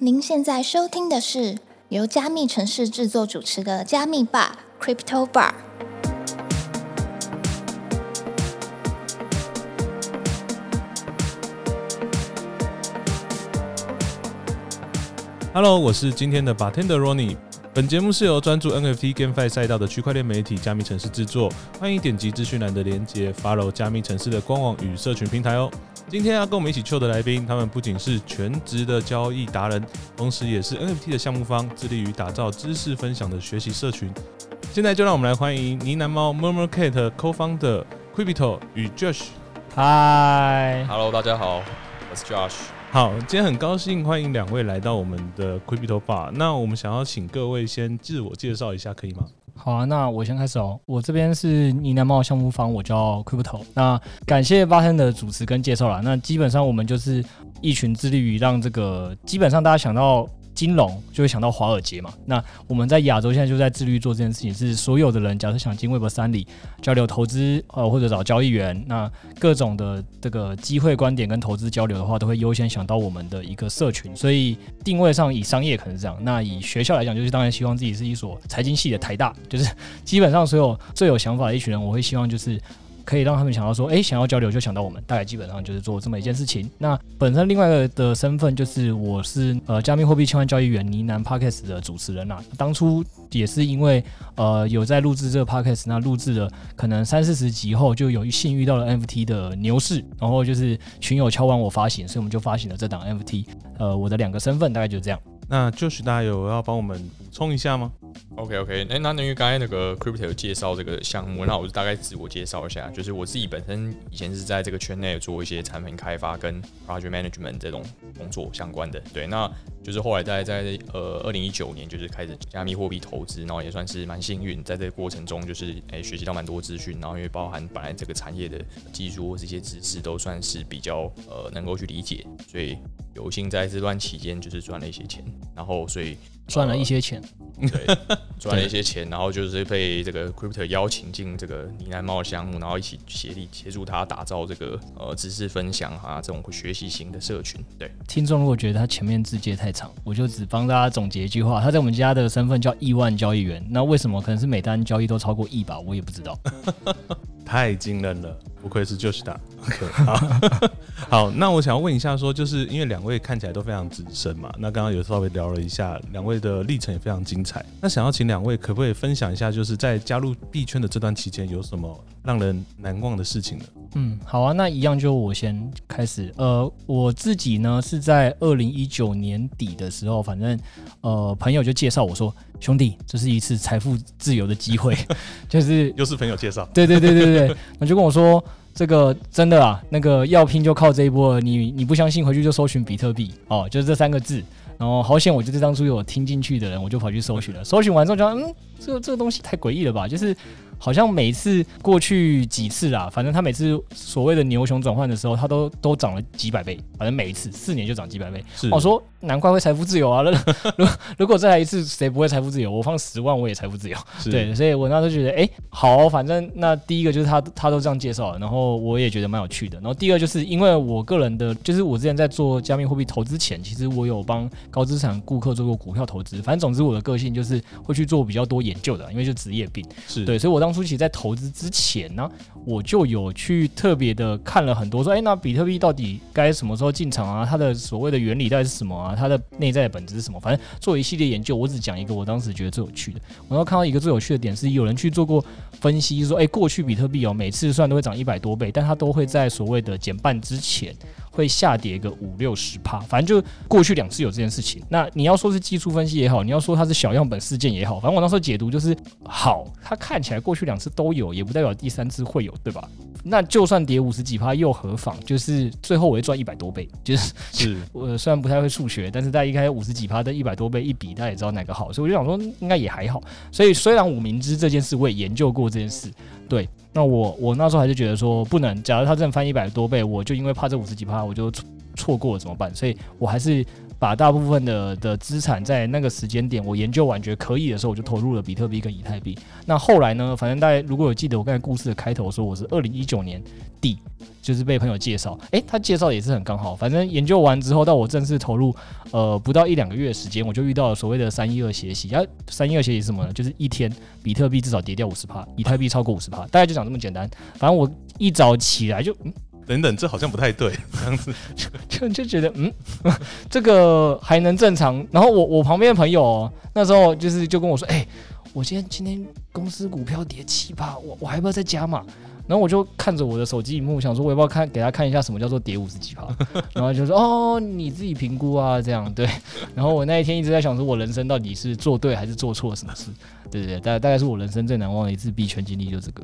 您现在收听的是由加密城市制作主持的加密吧 Crypto Bar。Hello，我是今天的 Bartender Ronnie。本节目是由专注 NFT GameFi 赛道的区块链媒体加密城市制作，欢迎点击资讯栏的连接，follow 加密城市的官网与社群平台哦。今天要跟我们一起 chill 的来宾，他们不仅是全职的交易达人，同时也是 NFT 的项目方，致力于打造知识分享的学习社群。现在就让我们来欢迎呢喃猫 Murmur Cat Co-founder Quibito 与 Josh。Hi，Hello，大家好，我是 Josh。好，今天很高兴欢迎两位来到我们的 Quibito Bar。那我们想要请各位先自我介绍一下，可以吗？好啊，那我先开始哦。我这边是呢喃猫项目方，我叫 Crypto。那感谢八天的主持跟介绍啦。那基本上我们就是一群致力于让这个，基本上大家想到金融就会想到华尔街嘛。那我们在亚洲现在就在致力做这件事情，是所有的人假设想进 Web 三里交流投资，呃或者找交易员，那各种的这个机会观点跟投资交流的话，都会优先想到我们的一个社群。所以定位上以商业可能是这样，那以学校来讲，就是当然希望自己是一所财经系的台大，就是基本上所有最有想法的一群人，我会希望就是。可以让他们想到说，诶，想要交流就想到我们，大概基本上就是做这么一件事情。那本身另外一个的身份就是我是呃加密货币千万交易员呢喃 Podcast 的主持人啦、当初也是因为呃有在录制这个 Podcast，那录制了可能三四十集后，就有幸遇到了 NFT 的牛市，然后就是群友敲完我发行，所以我们就发行了这档 NFT。呃，我的两个身份大概就这样。那就是大家有要帮我们补充一下吗？OK OK，那那因为刚才那个 Crypto 介绍这个项目，那我就大概自我介绍一下，就是我自己本身以前是在这个圈内做一些产品开发跟 project management 这种工作相关的，对，那就是后来在在呃二零一九年就是开始加密货币投资，然后也算是蛮幸运，在这个过程中就是诶、学习到蛮多资讯，然后因为包含本来这个产业的技术或这些知识都算是比较呃能够去理解，所以有幸在这段期间就是赚了一些钱，然后所以赚了一些钱，对，赚了一些钱，然后就是被这个 Crypto 邀请进这个呢喃猫的项目，然后一起协力协助他打造这个呃知识分享啊这种学习型的社群。对，听众如果觉得他前面字节太长，我就只帮大家总结一句话：他在我们家的身份叫亿万交易员。那为什么可能是每单交易都超过亿吧？我也不知道。太惊人了，不愧是 Josh 大。OK，好，好，那我想要问一下说就是因为两位看起来都非常资深嘛，那刚刚有稍微聊了一下，两位的历程也非常精彩。那想要请两位可不可以分享一下，就是在加入币圈的这段期间有什么让人难忘的事情呢？嗯，好啊，那一样就我先开始。呃，我自己呢是在二零一九年底的时候，反正呃朋友就介绍我说，兄弟，这是一次财富自由的机会，就是又是朋友介绍，对对对对对，那就跟我说，这个真的啊，那个要拼就靠这一波了，你你不相信，回去就搜寻比特币哦，就是这三个字。然后好险，我就是当初有听进去的人，我就跑去搜寻了。搜寻完之后就，嗯，这个这个东西太诡异了吧？就是好像每次过去几次啊，反正他每次所谓的牛熊转换的时候，他都都涨了几百倍，反正每一次四年就涨几百倍。是我说难怪会财富自由啊！如如果再来一次，谁不会财富自由？我放十万我也财富自由。对，所以我那时候觉得，哎、好，反正那第一个就是他他都这样介绍了，然后我也觉得蛮有趣的。然后第二就是因为我个人的，就是我之前在做加密货币投资前，其实我有帮高资产顾客做过股票投资。反正总之我的个性就是会去做比较多研究的，因为就职业病。是，对，所以我当当初其实，在投资之前呢，我就有去特别的看了很多，说，哎，那比特币到底该什么时候进场啊？它的所谓的原理到底是什么啊？它的内在的本质是什么？反正做一系列研究，我只讲一个我当时觉得最有趣的。我然后看到一个最有趣的点是，有人去做过分析，说，哎，过去比特币哦，每次虽然都会涨一百多倍，但它都会在所谓的减半之前。会下跌个五六十趴，反正就过去两次有这件事情。那你要说是技术分析也好，你要说它是小样本事件也好，反正我那时候解读就是好，它看起来过去两次都有，也不代表第三次会有，对吧？那就算跌五十几趴又何妨？就是最后我会赚一百多倍，就是是 我虽然不太会数学，但是大家一开五十几趴跟一百多倍一比，大家也知道哪个好，所以我就想说应该也还好。所以虽然我明知这件事，我也研究过这件事，对。那我我那时候还是觉得说不能，假如它真的翻一百多倍，我就因为怕这五十几趴，我就错过怎么办？所以我还是把大部分的的资产在那个时间点我研究完觉得可以的时候，我就投入了比特币跟以太币。那后来呢，反正大家如果有记得我刚才故事的开头说我是二零一九年底就是被朋友介绍，诶，他介绍也是很刚好。反正研究完之后，到我正式投入，呃，不到一两个月的时间，我就遇到了所谓的三一二斜息。啊，三一二斜息是什么呢？就是一天比特币至少跌掉五十帕，以太币超过五十帕，大概就讲这么简单。反正我一早起来就，嗯，等等，这好像不太对，这样子就就觉得，嗯，这个还能正常。然后我我旁边的朋友哦那时候就是就跟我说，哎、我今天今天公司股票跌七趴，我我还要不要再加码？然后我就看着我的手机荧幕，想说我要不要看给他看一下什么叫做跌五十几趴，然后就说哦你自己评估啊这样对。然后我那一天一直在想说，我人生到底是做对还是做错什么事？对对对，大大概是我人生最难忘的一次币圈经历，就这个。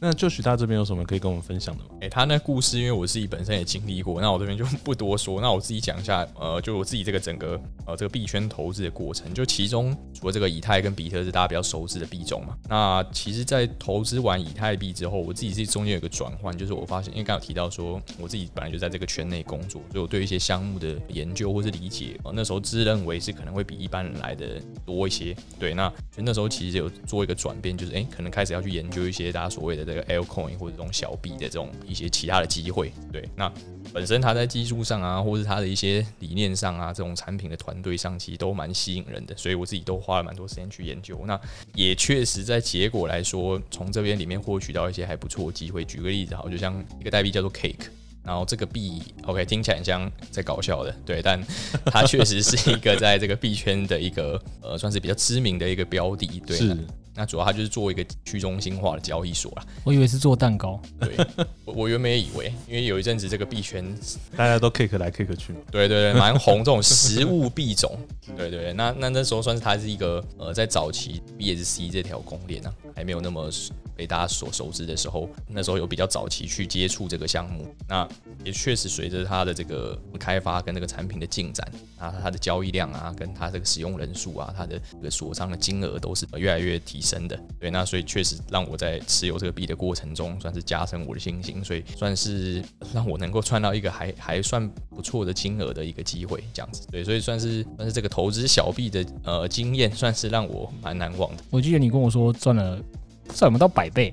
那就许大这边有什么可以跟我们分享的吗？哎、他那故事，因为我自己本身也经历过，那我这边就不多说。那我自己讲一下，呃，就我自己这个整个呃这个币圈投资的过程，就其中除了这个以太跟比特是大家比较熟知的币种嘛，那其实，在投资完以太币之后，我自己是中间有个转换，就是我发现，因为刚刚有提到说，我自己本来就在这个圈内工作，所以我对一些项目的研究或是理解，呃，那时候自认为是可能会比一般人来的多一些。对，那就那时候其实有做一个转变，就是哎、可能开始要去研究一些大家所谓的这个 altcoin 或者这种小币的这种一些其他的机会。对，那本身它在技术上啊，或是它的一些理念上啊，这种产品的团队上，其实都蛮吸引人的，所以我自己都花了蛮多时间去研究。那也确实在结果来说，从这边里面获取到一些还不错的机会。举个例子，好，就像一个代币叫做 Cake。然后这个币，OK，听起来很像在搞笑的，对，但它确实是一个在这个币圈的一个呃，算是比较知名的一个标的，对。那那主要它就是做一个去中心化的交易所啦。我以为是做蛋糕，对，我我原本也以为，因为有一阵子这个币圈大家都 kick 来 kick 去嘛。对对对，蛮红这种实物币种。对对对，那那那时候算是它是一个呃，在早期 BSC 这条公链啊，还没有那么被大家所熟知的时候，那时候有比较早期去接触这个项目。那也确实随着它的这个开发跟这个产品的进展啊，它的交易量啊，跟它这个使用人数啊，它的这个锁仓的金额都是越来越提升的。对，那所以确实让我在持有这个币的过程中，算是加深我的信心，所以算是让我能够赚到一个还 还算不错的金额的一个机会，这样子。对，所以算是算是这个投资小币的呃经验，算是让我蛮难忘的。我记得你跟我说赚了不知道有没有到百倍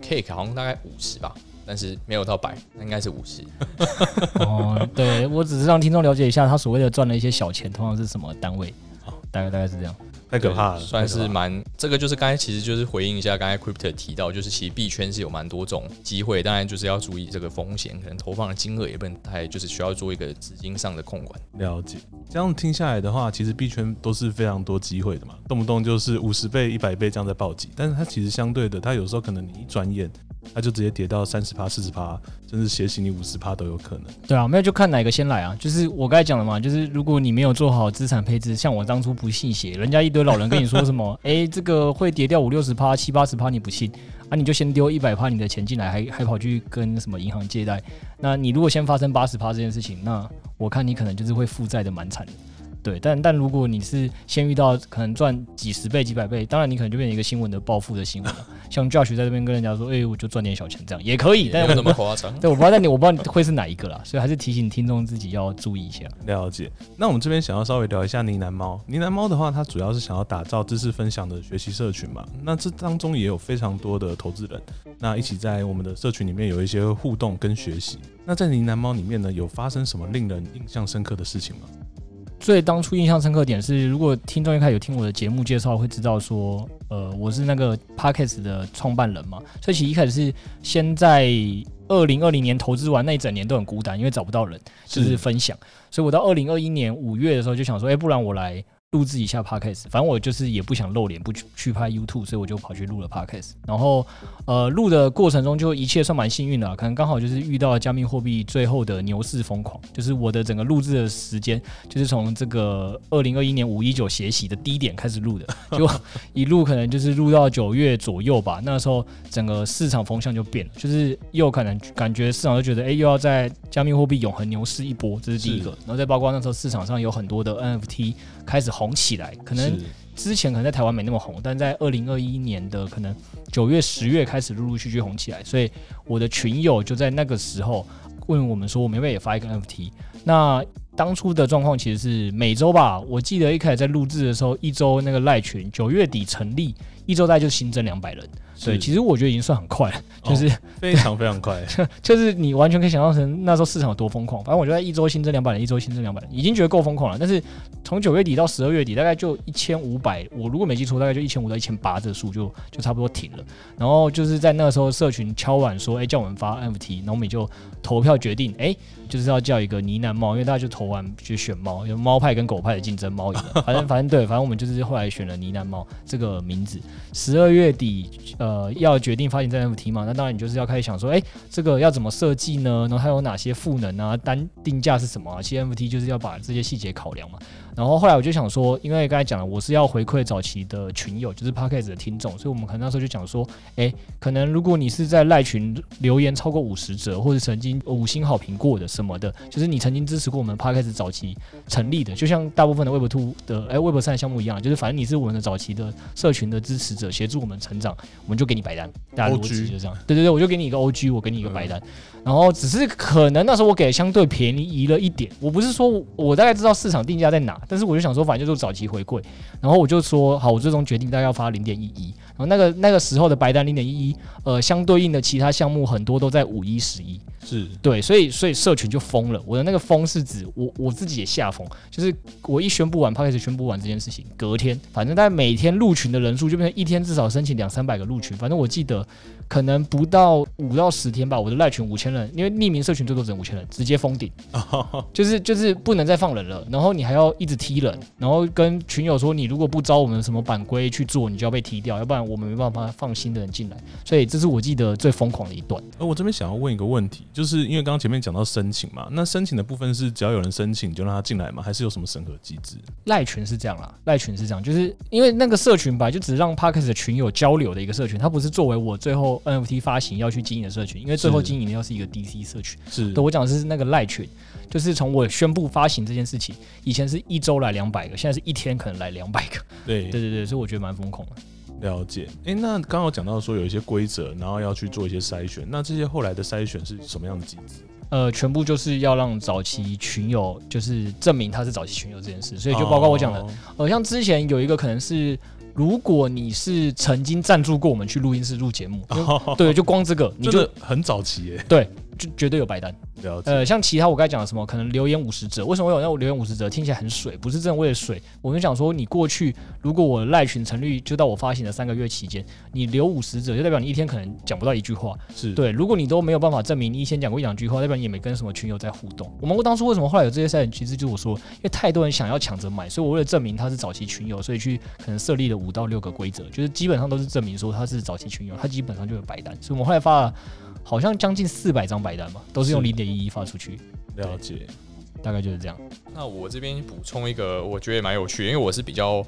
Cake 好像大概五十吧，但是没有到百，那应该是五十。哦。对我只是让听众了解一下，他所谓的赚了一些小钱，通常是什么单位？大概大概是这样。太可怕了，算是蛮这个就是刚才其实就是回应一下刚才 Crypto 提到，就是其实币圈是有蛮多种机会，当然就是要注意这个风险，可能投放的金额也不能太，就是需要做一个资金上的控管。了解。这样听下来的话，其实币圈都是非常多机会的嘛，动不动就是五十倍、一百倍这样在暴击。但是它其实相对的，它有时候可能你一转眼，那就直接跌到三十趴、四十趴，甚至斜行你五十趴都有可能。对啊，没有就看哪个先来啊。就是我刚才讲的嘛，就是如果你没有做好资产配置，像我当初不信邪，人家一堆老人跟你说什么，诶，这个会跌掉五六十趴、七八十趴，你不信啊，你就先丢一百趴你的钱进来，还还跑去跟什么银行借贷。那你如果先发生八十趴这件事情，那我看你可能就是会负债的蛮惨的。对，但但如果你是先遇到可能赚几十倍、几百倍，当然你可能就变成一个新闻的暴富的新闻了。像 Josh 在这边跟人家说，诶，我就赚点小钱，这样也可以，但有那么夸张。对，我不知道，但你我不知道会是哪一个啦，所以还是提醒听众自己要注意一下。了解。那我们这边想要稍微聊一下呢喃猫。呢喃猫的话，它主要是想要打造知识分享的学习社群嘛。那这当中也有非常多的投资人，那一起在我们的社群里面有一些互动跟学习。那在呢喃猫里面呢，有发生什么令人印象深刻的事情吗？最当初印象深刻点是，如果听众一开始有听我的节目介绍，会知道说，呃，我是那个 Parkes 的创办人嘛，所以其实一开始是先在二零二零年投资完那一整年都很孤单，因为找不到人，就是分享，所以我到二零二一年五月的时候就想说，哎、不然我来录制一下 podcast，反正我就是也不想露脸，不去去拍 YouTube，所以我就跑去录了 podcast。然后呃，录的过程中就一切算蛮幸运的啊，可能刚好就是遇到了加密货币最后的牛市疯狂，就是我的整个录制的时间就是从这个二零二一年五一九学习的低点开始录的，就一路可能就是录到九月左右吧。那时候整个市场风向就变了，就是又可能感觉市场就觉得，哎、又要在加密货币永恒牛市一波，这是第一个。然后再包括那时候市场上有很多的 NFT 开始红起来，可能之前可能在台湾没那么红，但在二零二一年的可能九月、十月开始陆陆续续红起来，所以我的群友就在那个时候问我们说，我们要不要也发一个 NFT？那当初的状况其实是每周吧，我记得一开始在录制的时候，一周那个赖群九月底成立，一周大概就新增两百人。对，是其实我觉得已经算很快了，就是、非常非常快，就是你完全可以想象成那时候市场有多疯狂。反正我觉得一周新增两百人，一周新增两百人，已经觉得够疯狂了。但是从九月底到十二月底，大概就一千五百，我如果没记错，大概就一千五到一千八这个数就就差不多停了。然后就是在那个时候，社群敲碗说，哎、叫我们发 NFT，然后我们也就投票决定，哎、就是要叫一个呢喃猫，因为大家就投完就选猫，有猫派跟狗派的竞争，猫赢了。反正反正对，反正我们就是后来选了呢喃猫这个名字。十二月底，呃，要决定发行这 NFT 嘛，那当然你就是要开始想说，哎、这个要怎么设计呢？然后它有哪些赋能啊？单定价是什么啊？其实 NFT 就是要把这些细节考量嘛。然后后来我就想说，因为刚才讲了，我是要回馈早期的群友，就是 Podcast 的听众，所以我们可能那时候就讲说，哎，可能如果你是在赖群留言超过五十则，或者曾经五星好评过的什么的，就是你曾经支持过我们 Podcast 早期成立的，就像大部分的 Web Two 的哎 Web 三项目一样，就是反正你是我们的早期的社群的支持者，协助我们成长，我们就给你白单，大家逻辑就这样。对对对，我就给你一个 OG，我给你一个白单。然后只是可能那时候我给的相对便宜了一点，我不是说我大概知道市场定价在哪，但是我就想说反正就是早期回馈，然后我就说好，我最终决定大概要发零点一一，然后那个那个时候的白单零点一一，呃，相对应的其他项目很多都在五一十一，是。对，所以所以社群就疯了。我的那个疯是指我我自己也吓疯，就是我一宣布完 p o d 宣布完这件事情，隔天反正大概每天入群的人数就变成一天至少申请两三百个入群，反正我记得可能不到五到十天吧，我的赖群五千人，因为匿名社群最多只能五千人，直接封顶，就是就是不能再放人了，然后你还要一直踢人，然后跟群友说你如果不招我们什么版规去做，你就要被踢掉，要不然我们没办法放新的人进来，所以这是我记得最疯狂的一段。而我这边想要问一个问题，就是因为刚刚前面讲到申请嘛，那申请的部分是只要有人申请就让他进来吗？还是有什么审核机制？赖群是这样啦，赖群是这样，就是因为那个社群吧就只是让 p a r k e s 的群友交流的一个社群，它不是作为我最后 NFT 发行要去经营的社群，因为最后经营的要是一个 DC 社群。是对我讲的是那个赖群，就是从我宣布发行这件事情，以前是一周来两百个，现在是一天可能来两百个。对对对对，所以我觉得蛮疯狂的。了解。诶，那刚刚有讲到说有一些规则，然后要去做一些筛选，那这些后来的筛选是什么样的机制？呃，全部就是要让早期群友就是证明他是早期群友这件事，所以就包括我讲的，哦呃，像之前有一个可能是，如果你是曾经赞助过我们去录音室录节目，对，就光这个你就很早期耶，对，就绝对有白单。了解。呃，像其他我刚才讲的什么，可能留言五十折，为什么会有那种留言五十折？听起来很水，不是真的为了水。我们想说，你过去如果我赖群成立就到我发行的三个月期间，你留五十折，就代表你一天可能讲不到一句话。是，对，如果你都没有办法证明你以前讲过一两句话，代表你也没跟什么群友在互动。我们当初为什么后来有这些筛选机制，就是我说，因为太多人想要抢着买，所以我为了证明他是早期群友，所以去可能设立了五到六个规则，就是基本上都是证明说他是早期群友，他基本上就有白单。所以我们后来发了好像将近四百张白单吧，都是用是零点一一发出去，了解。大概就是这样。那我这边补充一个，我觉得也蛮有趣的，因为我是比较，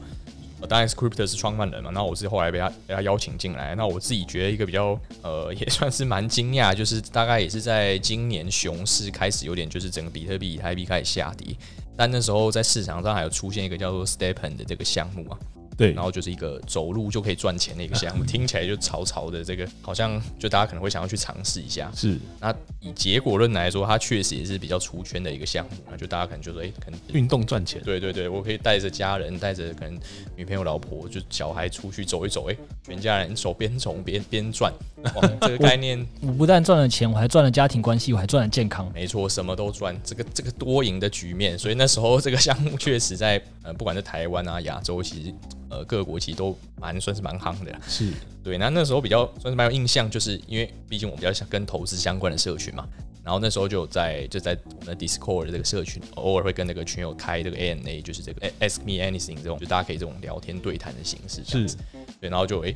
呃、当然 Script 是创办人嘛，那我是后来被他被他邀请进来，那我自己觉得一个比较，呃，也算是蛮惊讶，就是大概也是在今年熊市开始有点就是整个比特币、以太币开始下跌，但那时候在市场上还有出现一个叫做 Stepen 的这个项目啊，对然，后就是一个走路就可以赚钱的一个项目，听起来就潮潮的，这个好像就大家可能会想要去尝试一下。是那以结果论来说，它确实也是比较出圈的一个项目，那就大家可能就说，哎、可能运动赚钱。对对对，我可以带着家人，带着可能女朋友、老婆，就小孩出去走一走，哎、全家人手边走边边赚，哇，这个概念我不但赚了钱，我还赚了家庭关系，我还赚了健康。没错，什么都赚，这个这个多赢的局面，所以那时候这个项目确实在呃，不管是台湾啊、亚洲，其实呃各个国其实都蛮算是蛮夯的啦。是对，那那时候比较算是蛮有印象，就是因为毕竟我比较想跟投资相关的社群嘛，然后那时候就在就在我们的 Discord 的这个社群，偶尔会跟那个群友开这个 ANA，就是这个 Ask Me Anything 这种，就大家可以这种聊天对谈的形式这样子。对，然后就诶、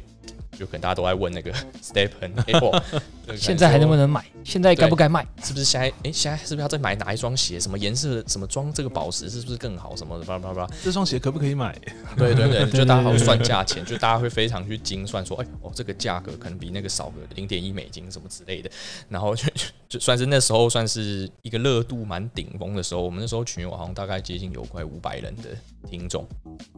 就可能大家都在问那个哇这个现在还能不能能买？现在该不该卖？是不是现在诶、现在是不是要再买哪一双鞋？什么颜色？什么装这个宝石是不是更好？什么的，叭叭叭。这双鞋可不可以买？对对对，就大家会对对算价钱，就大家会非常去精算说，哎哦，这个价格可能比那个少个零点一美金什么之类的，然后就就就算是那时候算是一个热度蛮顶峰的时候，我们那时候群友好像大概接近有快五百人的听众，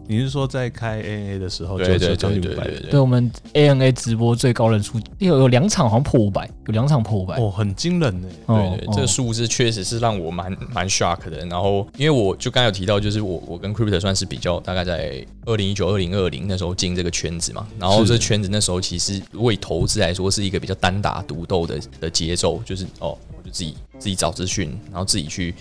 你是说在开 ANA 的时候就对对就将对近五百人？对对对对我们 ANA 直播最高人数有有两场好像破五百，有两场破五百。哦，很惊人呢。哦对对，这个数字确实是让我蛮蛮 shock 的。然后，因为我就刚才有提到，就是我我跟 Crypto 算是比较大概在二零一九、二零二零那时候进这个圈子嘛。然后这圈子那时候其实如果以投资来说，是一个比较单打独斗的的节奏，就是哦，我就自己自己找资讯，然后自己去。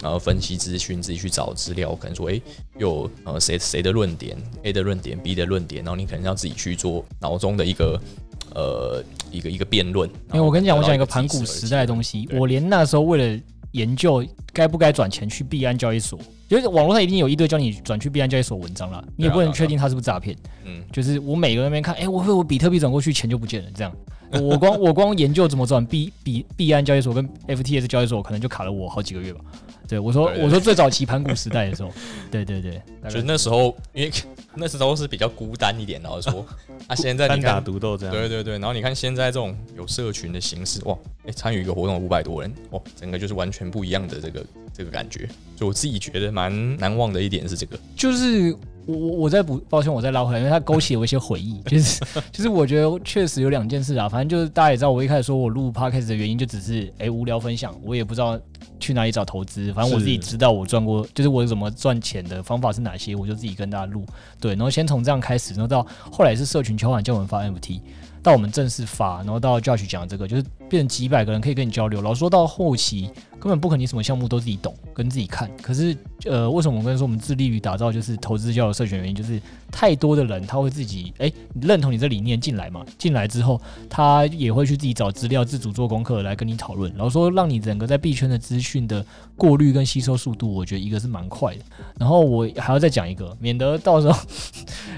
然后分析资讯，自己去找资料，可能说，诶，有呃谁谁的论点，A 的论点，B 的论点，然后你可能要自己去做脑中的一个呃一个一个辩论。因为我跟你讲，我讲一个盘古时代的东西，我连那时候为了研究该不该转钱去币安交易所，就是网络上一定有一堆教你转去币安交易所文章啦，你也不能确定它是不是诈骗。嗯，就是我每个那边看，哎、我会我比特币转过去，钱就不见了，这样。我光我光研究怎么转币币币安交易所跟 FTS 交易所，可能就卡了我好几个月吧。对我说我说最早期盘古时代的时候，对 对对，就那时候，因为 那时候是比较孤单一点，然后说啊，现在单打，独斗这样。对对对，然后你看现在这种有社群的形式，哇，哎，参与一个活动五百多人，哇，整个就是完全不一样的这个这个感觉，所以我自己觉得蛮难忘的一点是这个，就是我我我再补，抱歉，我再拉回来，因为它勾起了我一些回忆，就是就是我觉得确实有两件事啊，反正就是大家也知道，我一开始说我录 podcast 的原因就只是哎、无聊分享，我也不知道去哪里找投资，反正我自己知道我赚过，就是我怎么赚钱的方法是哪些，我就自己跟大家录，对，然后先从这样开始，然后到后来是社群敲碗叫我们发 MT。到我们正式发，然后到 Judge 讲这个，就是变成几百个人可以跟你交流。老实说到后期，根本不可能你什么项目都自己懂，跟自己看。可是，呃，为什么我跟你说我们致力于打造就是投资交流社群原因，就是太多的人他会自己哎认同你这理念进来嘛，进来之后他也会去自己找资料，自主做功课来跟你讨论。然后说让你整个在币圈的资讯的过滤跟吸收速度，我觉得一个是蛮快的。然后我还要再讲一个，免得到时候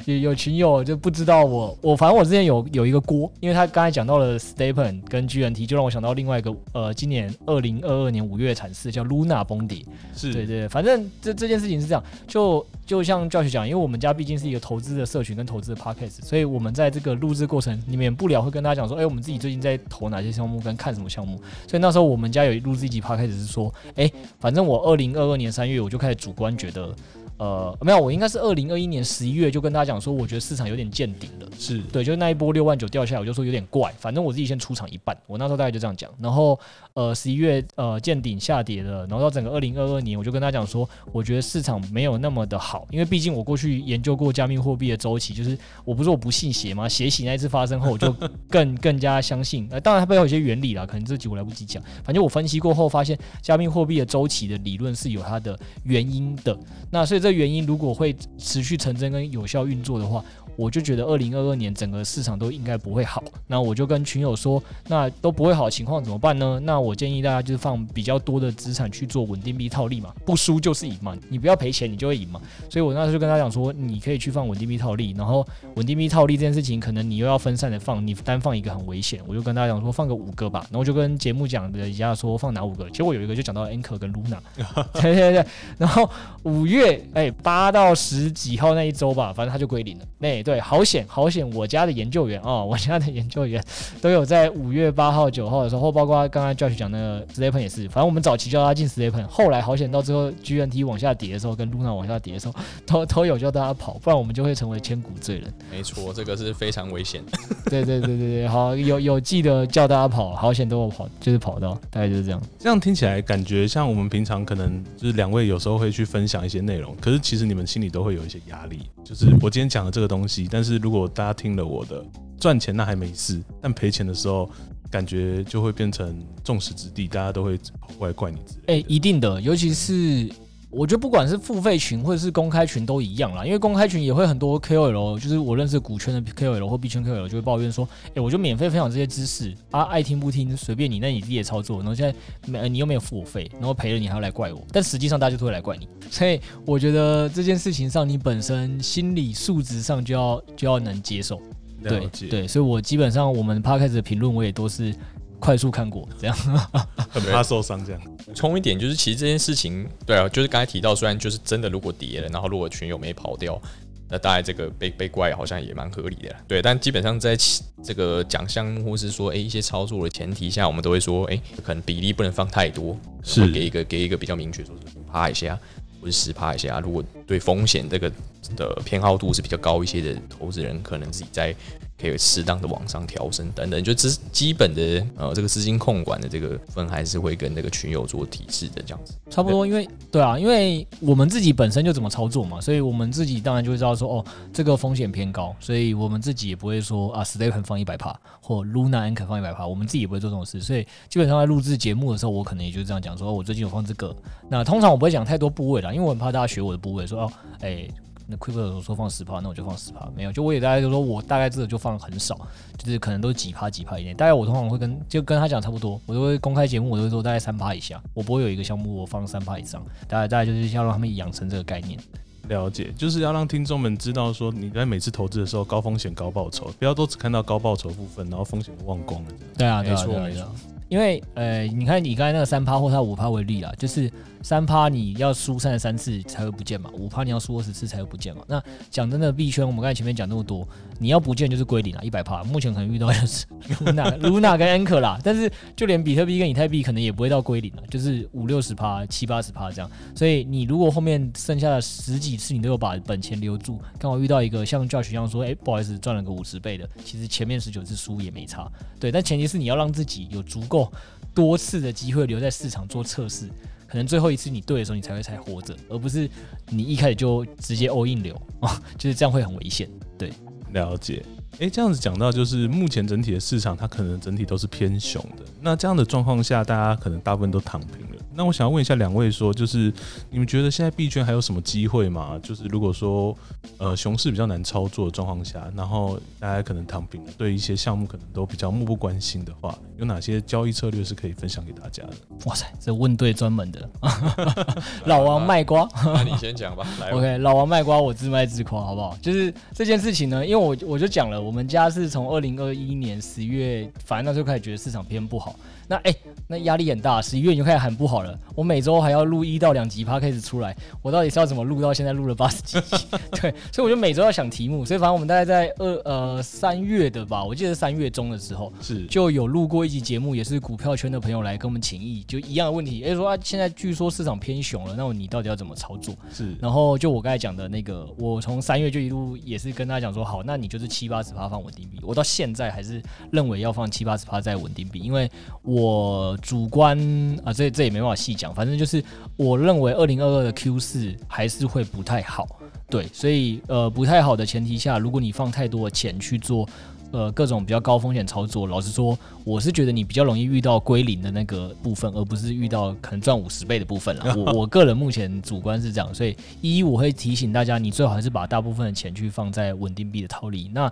有 有群友就不知道我我反正我之前有有一个锅，因为他刚才讲到了 Stapen 跟 GNT，就让我想到另外一个呃，今年二零二二年五月产市叫 Luna 崩底。是，对对，反正这这件事情是这样，就就像 Josh 讲，因为我们家毕竟是一个投资的社群跟投资的 Podcast，所以我们在这个录制过程，里面不了会跟大家讲说，哎，我们自己最近在投哪些项目跟看什么项目。所以那时候我们家有录制一集 Podcast 是说，哎，反正我二零二二年三月我就开始主观觉得。呃，没有，我应该是二零二一年十一月就跟大家讲说，我觉得市场有点见顶了。是对，就是那一波六万九掉下来，我就说有点怪。反正我自己先出场一半，我那时候大概就这样讲。然后呃，十一月呃见顶下跌了，然后到整个二零二二年，我就跟他讲说，我觉得市场没有那么的好，因为毕竟我过去研究过加密货币的周期，就是我不是我不信邪吗？邪洗那一次发生后，我就 更更加相信。呃，当然它背后有些原理啦，可能这集我来不及讲。反正我分析过后发现，加密货币的周期的理论是有它的原因的。那所以这原因如果会持续成真跟有效运作的话，我就觉得二零二二年整个市场都应该不会好。那我就跟群友说，那都不会好的情况怎么办呢？那我建议大家就是放比较多的资产去做稳定币套利嘛，不输就是赢嘛，你不要赔钱，你就会赢嘛。所以我那时候就跟他讲说，你可以去放稳定币套利，然后稳定币套利这件事情，可能你又要分散的放，你单放一个很危险。我就跟大家讲说，放个五个吧。然后就跟节目讲的一下说放哪五个，结果有一个就讲到 Anchor 跟 Luna，对对对。然后五月哎八到十几号那一周吧，反正它就归零了。那、对，好险好险，我家的研究员哦，我家的研究员都有在五月八号九号的时候，包括刚刚 Josh 讲那个 Stepen 也是，反正我们早期叫他进 Stepen，后来好险到最后 GNT 往下跌的时候，跟 Luna 往下跌的时候，都都有叫大家跑，不然我们就会成为千古罪人。没错，这个是非常危险的。对对对对对，好有有记得叫大家跑，好险都有跑，就是跑到，大概就是这样。这样听起来感觉像我们平常可能就是两位有时候会去分享一些内容，可是其实你们心里都会有一些压力，就是我今天讲的这个东西，但是如果大家听了我的赚钱那还没事，但赔钱的时候感觉就会变成众矢之的，大家都会跑过来怪你之哎、类。一定的，尤其是我觉得不管是付费群或者是公开群都一样啦，因为公开群也会很多 KOL，就是我认识股圈的 KOL 或币圈 KOL 就会抱怨说，哎、我就免费分享这些知识啊，爱听不听随便你，那你自己也操作，然后现在没、呃你又没有付我费，然后赔了你还要来怪我，但实际上大家就会来怪你，所以我觉得这件事情上你本身心理素质上就要就要能接受。对，对，所以我基本上我们 podcast 的评论我也都是快速看过，这样。很怕受伤这样。补充一点，就是其实这件事情，对啊，就是刚才提到，虽然就是真的如果跌了，然后如果群友没跑掉，那大概这个被被怪好像也蛮合理的啦，对。但基本上在其这个奖项目或是说，诶一些操作的前提下，我们都会说，诶可能比例不能放太多，是给一个给一个比较明确，说是五趴一下或者十趴一下。如果对风险这个的偏好度是比较高一些的投资人，可能自己在可以适当的往上调升等等，就资基本的呃这个资金控管的这个分还是会跟那个群友做提示的这样子。差不多，因为对啊，因为我们自己本身就怎么操作嘛，所以我们自己当然就会知道说，哦，这个风险偏高，所以我们自己也不会说啊，Stephen 放一百帕或 Luna Anchor 放一百帕，我们自己也不会做这种事，所以基本上在录制节目的时候，我可能也就这样讲说，我最近有放这个，那通常我不会讲太多部位啦，因为我很怕大家学我的部位，说哦，哎。那 q u i p e 说放十趴，那我就放十趴，没有，就我也大概就说我大概这个就放很少，就是可能都是几趴几趴一点，大概我通常会跟就跟他讲差不多，我都会公开节目，我都会说大概三趴以下，我不会有一个项目我放三趴以上，大概大概就是要让他们养成这个概念。了解，就是要让听众们知道说你在每次投资的时候高风险高报酬，不要都只看到高报酬部分，然后风险忘光了。对啊，没错没错。因为呃，你看你刚才那个三趴或它五趴为例啦，就是三趴你要输三十三次才会不见嘛，五趴你要输二十次才会不见嘛。那讲真的，币圈我们刚才前面讲那么多，你要不见就是归零啊，一百趴。目前可能遇到就是 Luna、Luna 跟 Anchor 啦，但是就连比特币跟以太币可能也不会到归零了，就是五六十趴、七八十趴这样。所以你如果后面剩下的十几次你都有把本钱留住，刚好遇到一个像 Josh 一样说，哎，不好意思赚了个五十倍的，其实前面十九次输也没差。对，但前提是你要让自己有足够。多次的机会留在市场做测试，可能最后一次你对的时候，你才会才活着，而不是你一开始就直接 all in 流啊，就是这样会很危险。对，了解。诶，这样子讲到就是目前整体的市场，它可能整体都是偏熊的。那这样的状况下，大家可能大部分都躺平了。那我想要问一下两位，说就是你们觉得现在币圈还有什么机会吗？就是如果说呃熊市比较难操作的状况下，然后大家可能躺平了，对一些项目可能都比较漠不关心的话，有哪些交易策略是可以分享给大家的？哇塞，这问对专门的，老王卖瓜，那你先讲吧。来 OK，老王卖瓜，我自卖自夸，好不好？就是这件事情呢，因为我我就讲了，我们家是从二零二一年十月，反正那时候开始觉得市场偏不好。那哎，那压力很大，十一月就开始很不好了。我每周还要录一到两集 p 开始出来，我到底是要怎么录到现在录了八十几集？对，所以我就每周要想题目。所以反正我们大概在二呃三月的吧，我记得三月中的时候是就有录过一集节目，也是股票圈的朋友来跟我们请益，就一样的问题。哎，说啊，现在据说市场偏熊了，那你到底要怎么操作？是，然后就我刚才讲的那个，我从三月就一路也是跟大家讲说，好，那你就是七八十趴放稳定币。我到现在还是认为要放七八十趴在稳定币，因为我我。主观啊，这这也没办法细讲，反正就是我认为二零二二的 Q 四还是会不太好，对，所以呃不太好的前提下，如果你放太多的钱去做呃各种比较高风险操作，老实说，我是觉得你比较容易遇到归零的那个部分，而不是遇到可能赚五十倍的部分了。我我个人目前主观是这样，所以一我会提醒大家，你最好还是把大部分的钱去放在稳定币的套利。那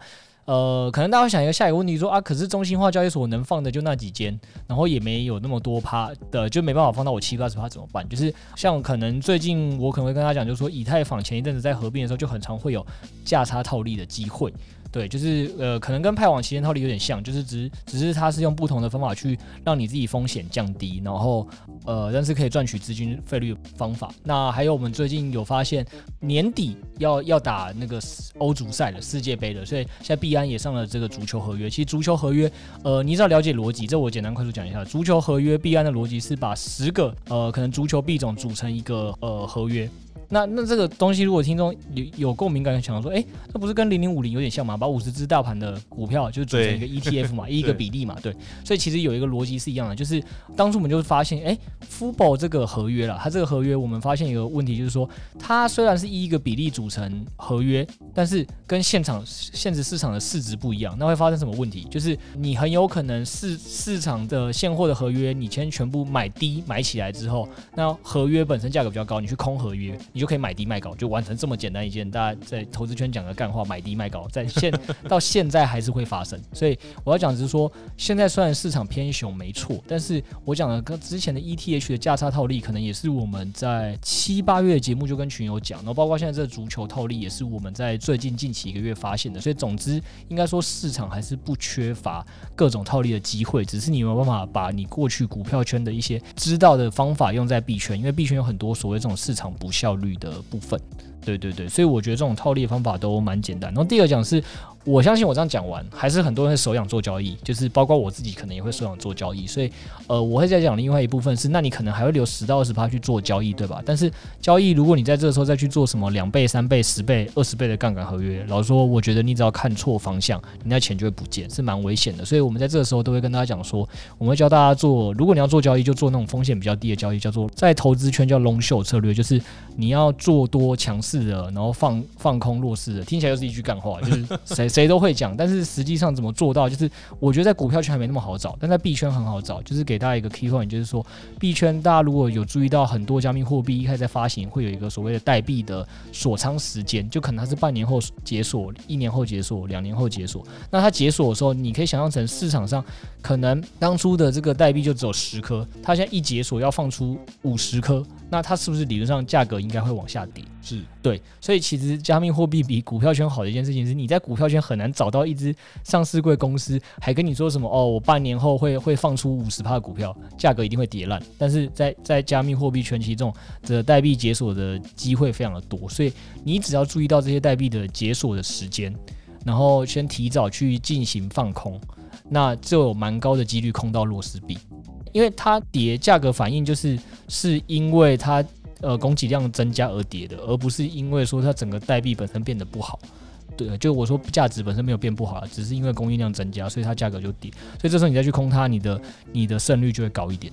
呃，可能大家会想一个下一个问题，说啊，可是中心化交易所能放的就那几间，然后也没有那么多趴的，就没办法放到我七八十趴怎么办？就是像可能最近我可能会跟他讲，就是说以太坊前一阵子在合并的时候，就很常会有价差套利的机会。对，就是呃，可能跟派网期间套利有点像，就是只只是它是用不同的方法去让你自己风险降低，然后呃，但是可以赚取资金费率方法。那还有我们最近有发现年底要要打那个欧足赛了，世界杯了，所以现在币安也上了这个足球合约。其实足球合约，呃，你只要了解逻辑，这我简单快速讲一下。足球合约币安的逻辑是把十个呃可能足球币种组成一个呃合约。那那这个东西，如果听众有有共鸣感，想说，哎，那不是跟零零五零有点像吗？把五十只大盘的股票就组成一个 ETF 嘛，一个比例嘛，对。所以其实有一个逻辑是一样的，就是当初我们就发现，哎，Football 这个合约了，它这个合约我们发现一个问题，就是说，它虽然是以一个比例组成合约，但是跟现场现实市场的市值不一样，那会发生什么问题？就是你很有可能市市场的现货的合约，你先全部买低买起来之后，那合约本身价格比较高，你去空合约。你就可以买低卖高，就完成这么简单一件大家在投资圈讲的干话，买低卖高，在现到现在还是会发生。所以我要讲的是说，现在虽然市场偏熊没错，但是我讲的跟之前的 ETH 的价差套利，可能也是我们在七八月节目就跟群友讲，然后包括现在这个足球套利，也是我们在最近近期一个月发现的。所以总之，应该说市场还是不缺乏各种套利的机会，只是你没有办法把你过去股票圈的一些知道的方法用在币圈，因为币圈有很多所谓这种市场不效率。的部分对对对，所以我觉得这种套利方法都蛮简单。然后第二讲是。我相信我这样讲完，还是很多人会手痒做交易，就是包括我自己可能也会手痒做交易，所以呃，我会再讲另外一部分是，那你可能还会留十到二十趴去做交易，对吧？但是交易如果你在这个时候再去做什么两倍、三倍、十倍、二十倍的杠杆合约，老实说，我觉得你只要看错方向，你那钱就会不见，是蛮危险的。所以我们在这个时候都会跟大家讲说，我们会教大家做，如果你要做交易，就做那种风险比较低的交易，叫做在投资圈叫 long short 策略，就是你要做多强势的，然后放放空弱势的，听起来又是一句干话，就是谁谁都会讲，但是。实际上怎么做到？就是我觉得在股票圈还没那么好找，但在币圈很好找。就是给大家一个 key point，就是说币圈大家如果有注意到，很多加密货币一开始在发行会有一个所谓的代币的锁仓时间，就可能它是半年后解锁，一年后解锁，两年后解锁。那它解锁的时候，你可以想象成市场上可能当初的这个代币就只有十颗，它现在一解锁要放出五十颗，那它是不是理论上价格应该会往下跌？是对，所以其实加密货币比股票圈好的一件事情是，你在股票圈很难找到一只上市贵公司，还跟你说什么哦，我半年后会会放出五十帕股票，价格一定会跌烂。但是在在加密货币圈其中的代币解锁的机会非常的多，所以你只要注意到这些代币的解锁的时间，然后先提早去进行放空，那就有蛮高的几率空到弱势币，因为它跌价格反应就是是因为它。呃，供给量增加而跌的，而不是因为说它整个代币本身变得不好。对，就我说价值本身没有变不好，只是因为供应量增加，所以它价格就跌。所以这时候你再去空它，你的你的胜率就会高一点。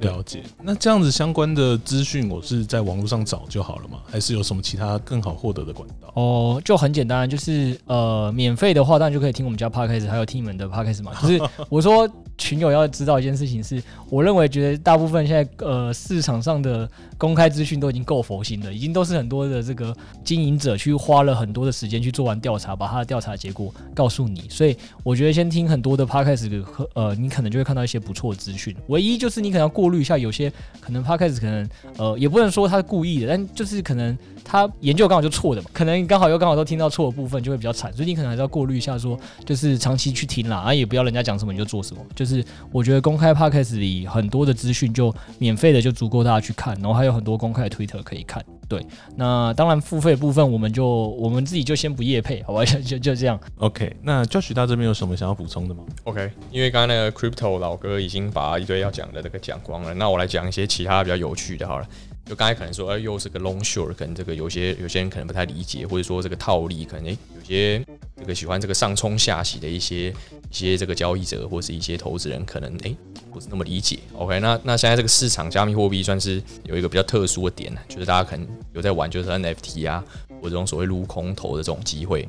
了解。那这样子相关的资讯，我是在网络上找就好了吗？还是有什么其他更好获得的管道？哦，就很简单，就是呃，免费的话，当然就可以听我们家 podcast，还有听你们的 podcast 嘛。就是我说。群友要知道一件事情是，我认为觉得大部分现在呃市场上的公开资讯都已经够佛心了，已经都是很多的这个经营者去花了很多的时间去做完调查，把他的调查结果告诉你。所以我觉得先听很多的 podcast，呃，你可能就会看到一些不错的资讯。唯一就是你可能要过滤一下，有些可能 podcast 可能呃也不能说他是故意的，但就是可能。他研究刚好就错的嘛，可能刚好又刚好都听到错的部分，就会比较惨，所以你可能还是要过滤一下，说就是长期去听啦，啊也不要人家讲什么你就做什么，就是我觉得公开 podcast 里很多的资讯就免费的就足够大家去看，然后还有很多公开的推特可以看。对，那当然付费部分我们就我们自己就先不夜配，好吧？就就这样。OK，那 Josh 大这边有什么想要补充的吗？OK，因为刚刚那个 Crypto 老哥已经把一堆要讲的这个讲光了，那我来讲一些其他比较有趣的，好了。就刚才可能说，哎，又是个 long short，可能这个有些有些人可能不太理解，或者说这个套利，可能哎，有些这个喜欢这个上冲下洗的一些一些这个交易者或是一些投资人，可能哎不是那么理解。OK，那那现在这个市场加密货币算是有一个比较特殊的点呢，就是大家可能有在玩，就是 NFT 啊，或者这种所谓撸空头的这种机会。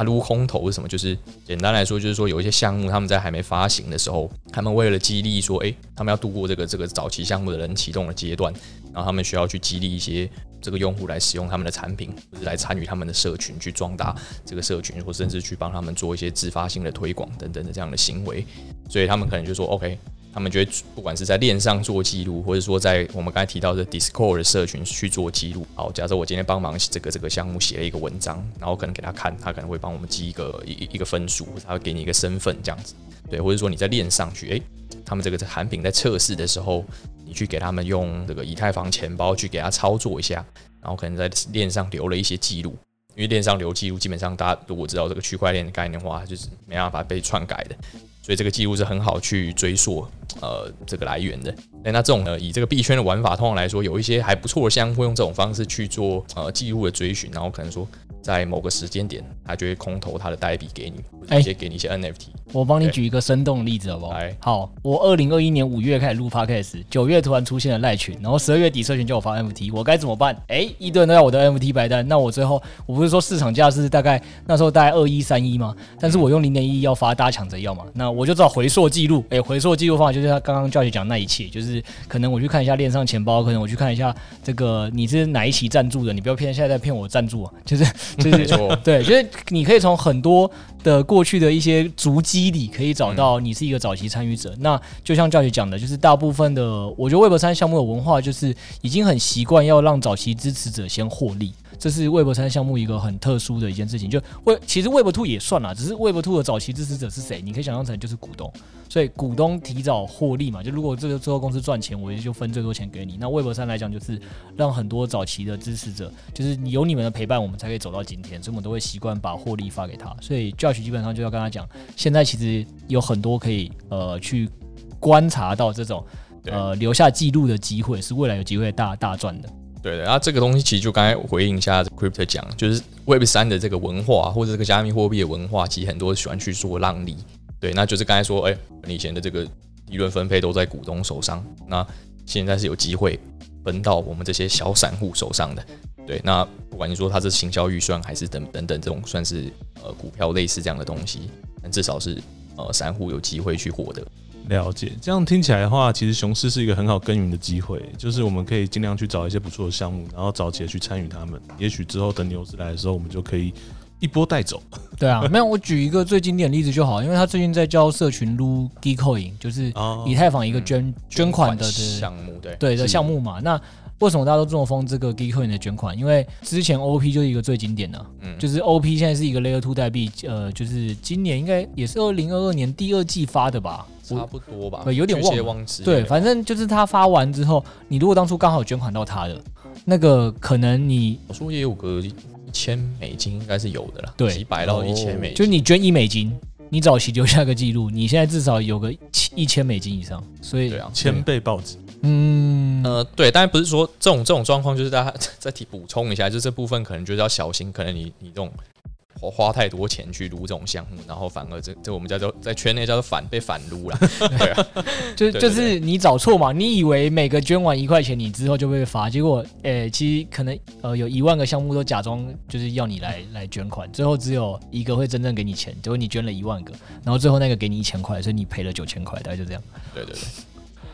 啊，撸空头是什么？就是简单来说，就是说有一些项目他们在还没发行的时候，他们为了激励说，哎，他们要度过这个这个早期项目的人启动的阶段。然后他们需要去激励一些这个用户来使用他们的产品，或者来参与他们的社群，去壮大这个社群，或甚至去帮他们做一些自发性的推广等等的这样的行为。所以他们可能就说，OK，他们觉得不管是在链上做记录，或者说在我们刚才提到的 Discord 的社群去做记录。好，假设我今天帮忙这个这个项目写了一个文章，然后可能给他看，他可能会帮我们记一个一一个分数，他会给你一个身份这样子。对，或者说你在链上去，诶，他们这个产品在测试的时候。你去给他们用这个以太坊钱包去给他操作一下，然后可能在链上留了一些记录，因为链上留记录，基本上大家如果知道这个区块链的概念的话，就是没办法被篡改的，所以这个记录是很好去追溯呃这个来源的。那那这种呢，以这个币圈的玩法通常来说，有一些还不错的项目会用这种方式去做呃记录的追寻，然后可能说。在某个时间点，他就会空投他的代币给你，直接给你一些 NFT。我帮你举一个生动的例子好不好？好，我二零二一年五月开始录 Podcast，九月突然出现了赖群，然后十二月底社群叫我发 NFT，我该怎么办？哎，一堆人都要我的 NFT 白单，那我最后我不是说市场价是大概那时候大概二一三一吗？但是我用零点一要发，大家抢着要嘛，那我就知道回溯记录。哎，回溯记录方法就是他刚刚教学讲那一切，就是可能我去看一下链上钱包，可能我去看一下这个你是哪一期赞助的，你不要骗现在在骗我赞助啊，就是。没错，对，就是你可以从很多的过去的一些足迹里，可以找到你是一个早期参与者。那就像教学讲的，就是大部分的，我觉得 Web 三项目的文化就是已经很习惯要让早期支持者先获利。这是 Web 三项目一个很特殊的一件事情。就 Web 其实 Web Two 也算啦，只是 Web Two 的早期支持者是谁？你可以想象成就是股东，所以股东提早获利嘛。就如果这个最后公司赚钱，我也就分最多钱给你。那 Web 三来讲，就是让很多早期的支持者，就是有你们的陪伴，我们才可以走到今天，所以我们都会习惯把获利发给他。所以 Josh 基本上就要跟他讲，现在其实有很多可以呃去观察到这种呃留下记录的机会，是未来有机会大大赚的。对的，然后这个东西其实就刚才回应一下 Crypto 讲，就是 Web 三的这个文化或者这个加密货币的文化，其实很多喜欢去做让利。对，那就是刚才说，哎、你以前的这个利润分配都在股东手上，那现在是有机会分到我们这些小散户手上的。对，那不管你说它是行销预算还是等等等这种算是呃股票类似这样的东西，但至少是呃散户有机会去获得。了解，这样听起来的话，其实雄狮是一个很好耕耘的机会，就是我们可以尽量去找一些不错的项目，然后早期的去参与他们。也许之后等牛市来的时候，我们就可以 一波带走。对啊，没有，我举一个最经典的例子就好，因为他最近在教社群撸 Gcoin，就是哦以太坊一个捐、捐款的的项目，对对的是项目嘛。那为什么大家都这么疯这个 Gcoin 的捐款？因为之前 OP 就是一个最经典的，嗯。就是 OP 现在是一个 Layer Two 代币，呃，就是今年应该也是二零二二年第二季发的吧。差不多吧，有点忘。对，反正就是他发完之后，你如果当初刚好捐款到他的，那个可能你我说也有个一千美金，应该是有的啦，对。几百到一千美金，就你捐一美金，你早期留下个记录，你现在至少有个一千美金以上，所以对啊，千倍暴击，嗯，呃，对，但不是说这种这种状况，就是大家 再提补充一下，就这部分可能就是要小心，可能你你这种花花太多钱去撸这种项目，然后反而这这我们叫做在圈内叫做反被反撸了，对啊，就对对就是你找错嘛，你以为每个捐完一块钱，你之后就会被罚，结果，诶、其实可能呃有一万个项目都假装就是要你来来捐款，最后只有一个会真正给你钱，结果你捐了一万个，然后最后那个给你一千块，所以你赔了九千块，大概就这样。对对对，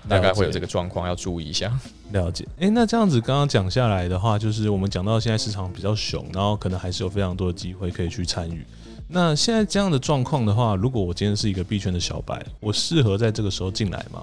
大概会有这个状况要注意一下。了解。诶，那这样子刚刚讲下来的话，就是我们讲到现在市场比较熊，然后可能还是有非常多的机会可以去参与。那现在这样的状况的话，如果我今天是一个币圈的小白，我适合在这个时候进来吗？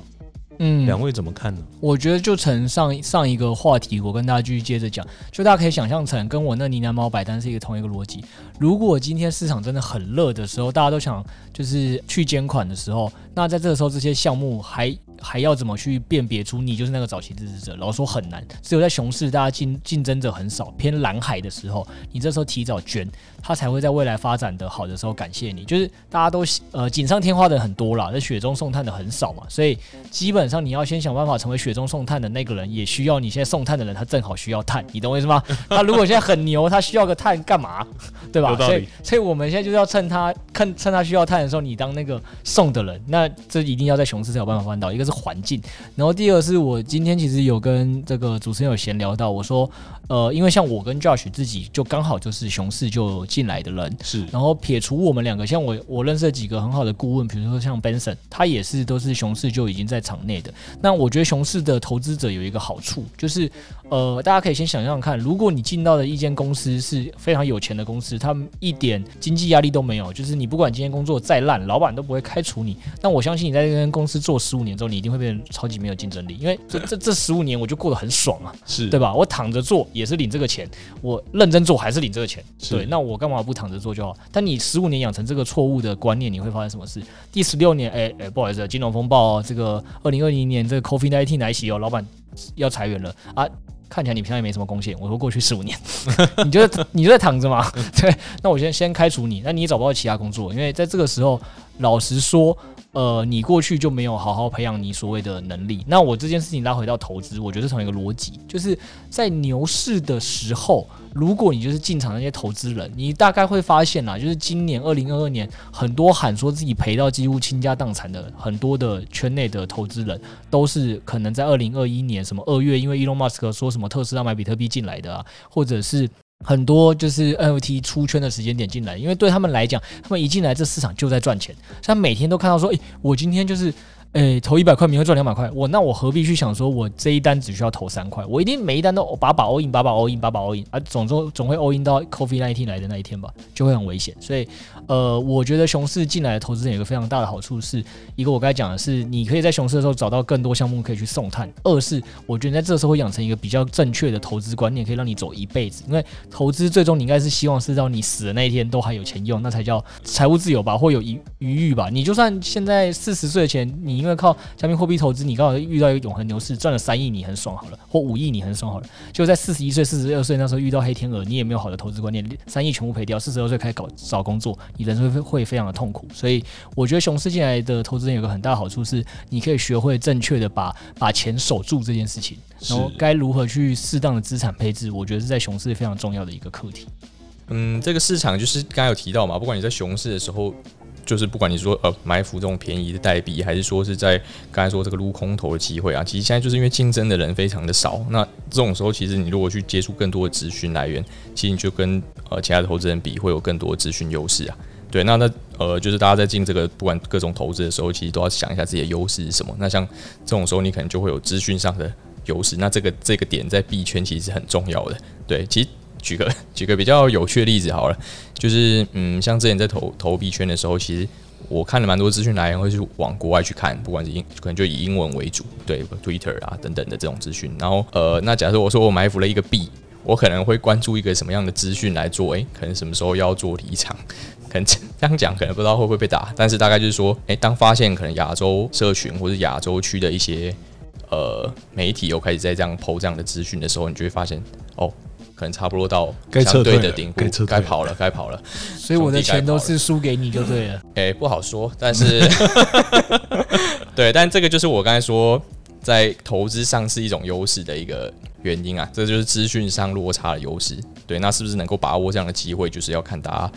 嗯，两位怎么看呢？我觉得就成上上一个话题，我跟大家继续接着讲，就大家可以想象成跟我那呢喃猫摆单是一个同一个逻辑。如果今天市场真的很热的时候，大家都想就是去捐款的时候，那在这个时候这些项目还还要怎么去辨别出你就是那个早期支持者？老实说很难，只有在熊市大家竞竞争者很少、偏蓝海的时候，你这时候提早捐，他才会在未来发展的好的时候感谢你。就是大家都呃锦上添花的很多啦，在雪中送炭的很少嘛，所以基本上你要先想办法成为雪中送炭的那个人，也需要你现在送炭的人，他正好需要炭，你懂我意思吗？他如果现在很牛，他需要个炭干嘛？对吧 所以所以我们现在就是要趁他看趁他需要炭的时候，你当那个送的人，那这一定要在熊市才有办法办到。一个是环境，然后第二个是我今天其实有跟这个主持人有闲聊到，我说，呃，因为像我跟 Josh 自己就刚好就是熊市就进来的人，是然后撇除我们两个，像我我认识的几个很好的顾问，比如说像 Benson，他也是都是熊市就已经在场内的。那我觉得熊市的投资者有一个好处，就是呃，大家可以先想想看，如果你进到的一间公司是非常有钱的公司，他们一点经济压力都没有，就是你不管今天工作再烂，老板都不会开除你。那我相信你在这间公司做十五年之后，你一定会变得超级没有竞争力，因为这这这十五年我就过得很爽啊。是，对吧？我躺着做也是领这个钱，我认真做还是领这个钱。对，那我干嘛不躺着做就好？但你十五年养成这个错误的观念，你会发生什么事？第十六年，哎哎，不好意思，金融风暴、哦，这个二零二零年这个 COVID 1 9来袭哦，老板要裁员了啊。看起来你平常也没什么贡献。我说过去十五年，你就在你就在躺着嘛？对，那我先先开除你，那你也找不到其他工作，因为在这个时候，老实说，呃，你过去就没有好好培养你所谓的能力。那我这件事情拉回到投资，我觉得同一个逻辑，就是在牛市的时候，如果你就是进场那些投资人，你大概会发现啦，就是今年二零二二年，很多喊说自己赔到几乎倾家荡产的很多的圈内的投资人，都是可能在二零二一年什么二月，因为 Elon Musk 说什么特斯拉买比特币进来的啊，或者是。很多就是 NFT 出圈的时间点进来，因为对他们来讲，他们一进来这市场就在赚钱，像每天都看到说，诶，我今天就是诶，投一百块，明天赚两百块，我那我何必去想说，我这一单只需要投三块，我一定每一单都把把 all in，把把 all in，把把 all in 啊，总总总会 all in 到 coffee 那一天来的那一天吧，就会很危险。所以，呃，我觉得熊市进来的投资人有一个非常大的好处，是一个我刚才讲的是，你可以在熊市的时候找到更多项目可以去送碳；二是我觉得在这时候会养成一个比较正确的投资观念，可以让你走一辈子。因为投资最终你应该是希望是到你死的那一天都还有钱用，那才叫财务自由吧，或有余余裕吧。你就算现在四十岁的钱，你因为靠加密货币投资，你刚好遇到一个永恒牛市，赚了三亿，你很爽好了，或五亿你很爽好了。就在四十一岁、四十二岁那时候遇到黑天鹅，你也没有好的投资观念，三亿全部赔掉。四十二岁开始搞找工作，你人生会会非常的痛苦。所以我觉得熊市进来的投资人有个很大的好处是，你可以学会正确的把把钱守住这件事情，然后该如何去适当的资产配置，我觉得是在熊市非常重要的一个课题。嗯，这个市场就是刚刚有提到嘛，不管你在熊市的时候。就是不管你说呃埋伏这种便宜的代币，还是说是在刚才说这个撸空头的机会啊，其实现在就是因为竞争的人非常的少。那这种时候，其实你如果去接触更多的资讯来源，其实你就跟呃其他的投资人比，会有更多的资讯优势啊。对，那那呃就是大家在进这个不管各种投资的时候，其实都要想一下自己的优势是什么。那像这种时候，你可能就会有资讯上的优势。那这个这个点在币圈其实是很重要的。对，其实。举个 举个比较有趣的例子好了，就是嗯，像之前在投投币圈的时候，其实我看了蛮多资讯来源，会去往国外去看，不管是英可能就以英文为主，对，Twitter 啊等等的这种资讯。然后呃，那假设我说我埋伏了一个币，我可能会关注一个什么样的资讯来做？诶，可能什么时候要做离场？可能 这样讲，可能不知道会不会被打，但是大概就是说，诶，当发现可能亚洲社群或者亚洲区的一些呃媒体又开始在这样抛这样的资讯的时候，你就会发现哦。可能差不多到相对的顶部，该跑了，该跑了。所以我的钱都是输给你就对了。哎，不好说，但是 对，但这个就是我刚才说在投资上是一种优势的一个原因啊，这就是资讯上落差的优势。对，那是不是能够把握这样的机会，就是要看大家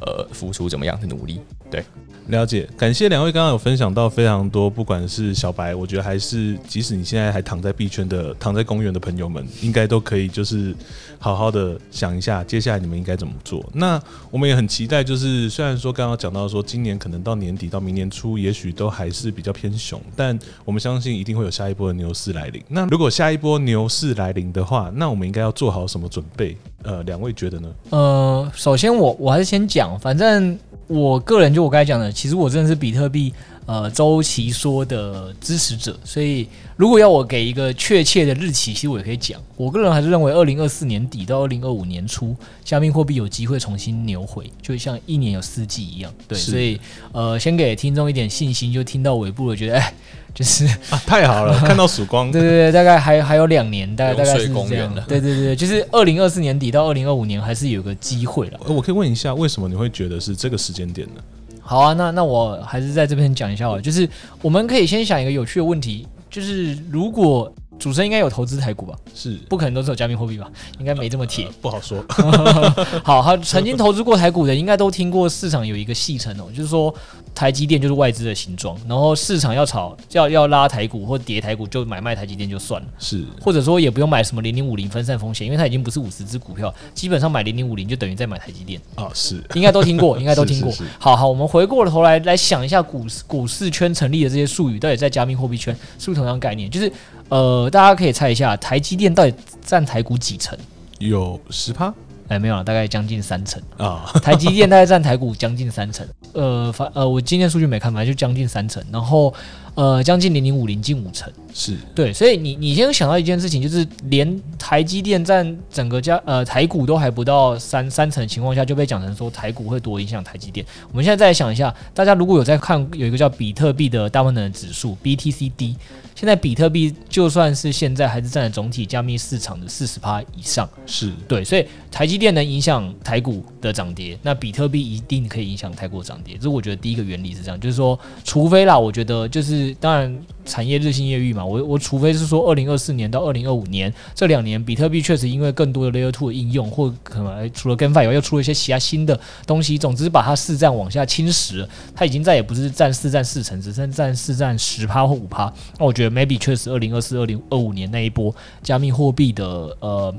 呃付出怎么样的努力。对。了解，感谢两位刚刚有分享到非常多，不管是小白，我觉得还是即使你现在还躺在币圈的、躺在公园的朋友们，应该都可以就是好好的想一下，接下来你们应该怎么做。那我们也很期待，就是虽然说刚刚讲到说今年可能到年底到明年初，也许都还是比较偏熊，但我们相信一定会有下一波的牛市来临。那如果下一波牛市来临的话，那我们应该要做好什么准备？呃，两位觉得呢？呃，首先我我还是先讲，反正。我个人就我刚才讲的，其实我真的是比特币呃周琦说的支持者，所以如果要我给一个确切的日期，其实我也可以讲。我个人还是认为二零二四年底到二零二五年初，加密货币有机会重新牛回，就像一年有四季一样。对，所以呃，先给听众一点信心，就听到尾部了，觉得哎。就是 啊，太好了，看到曙光。对对对，大概还还有两年，大概大概是这样的。对对对，就是二零二四年底到二零二五年，还是有个机会了。我可以问一下，为什么你会觉得是这个时间点呢？好啊，那那我还是在这边讲一下吧。就是我们可以先想一个有趣的问题，就是如果。主持人应该有投资台股吧？是，不可能都是有加密货币吧？应该没这么铁，不好说。好，他曾经投资过台股的，应该都听过市场有一个戏称哦，就是说台积电就是外资的形状，然后市场要炒要要拉台股或跌台股，就买卖台积电就算了。是，或者说也不用买什么零零五零分散风险，因为它已经不是五十只股票，基本上买零零五零就等于在买台积电啊。是，应该都听过，应该都听过。好好，我们回过头来来想一下股市股市圈成立的这些术语，到底在加密货币圈是不是同样概念？就是。呃，大家可以猜一下，台积电到底占台股几成？有十趴？哎，没有了，大概将近三成啊。台积电大概占台股将近三成。呃，反呃，我今天数据没看，反正就将近三成。然后。呃，将近零零五零近五成，是对，所以你你先想到一件事情，就是连台积电占整个家呃台股都还不到三三成的情况下，就被讲成说台股会多影响台积电。我们现在再来想一下，大家如果有在看有一个叫比特币的大部分的指数 BTCD，现在比特币就算是现在还是占了总体加密市场的四十趴以上，是对，所以台积电能影响台股的涨跌，那比特币一定可以影响台股涨跌。这我觉得第一个原理是这样，就是说，除非啦，我觉得就是。当然，产业日新月异嘛。我我除非是说，二零二四年到二零二五年这两年，比特币确实因为更多的 Layer Two 的应用，或可能除了 GameFi 以外，又出了一些其他新的东西。总之，把它市占往下侵蚀，它已经再也不是占四占四成，只剩占四占十趴或五趴。那我觉得 maybe 确实二零二四、二零二五年那一波加密货币的呃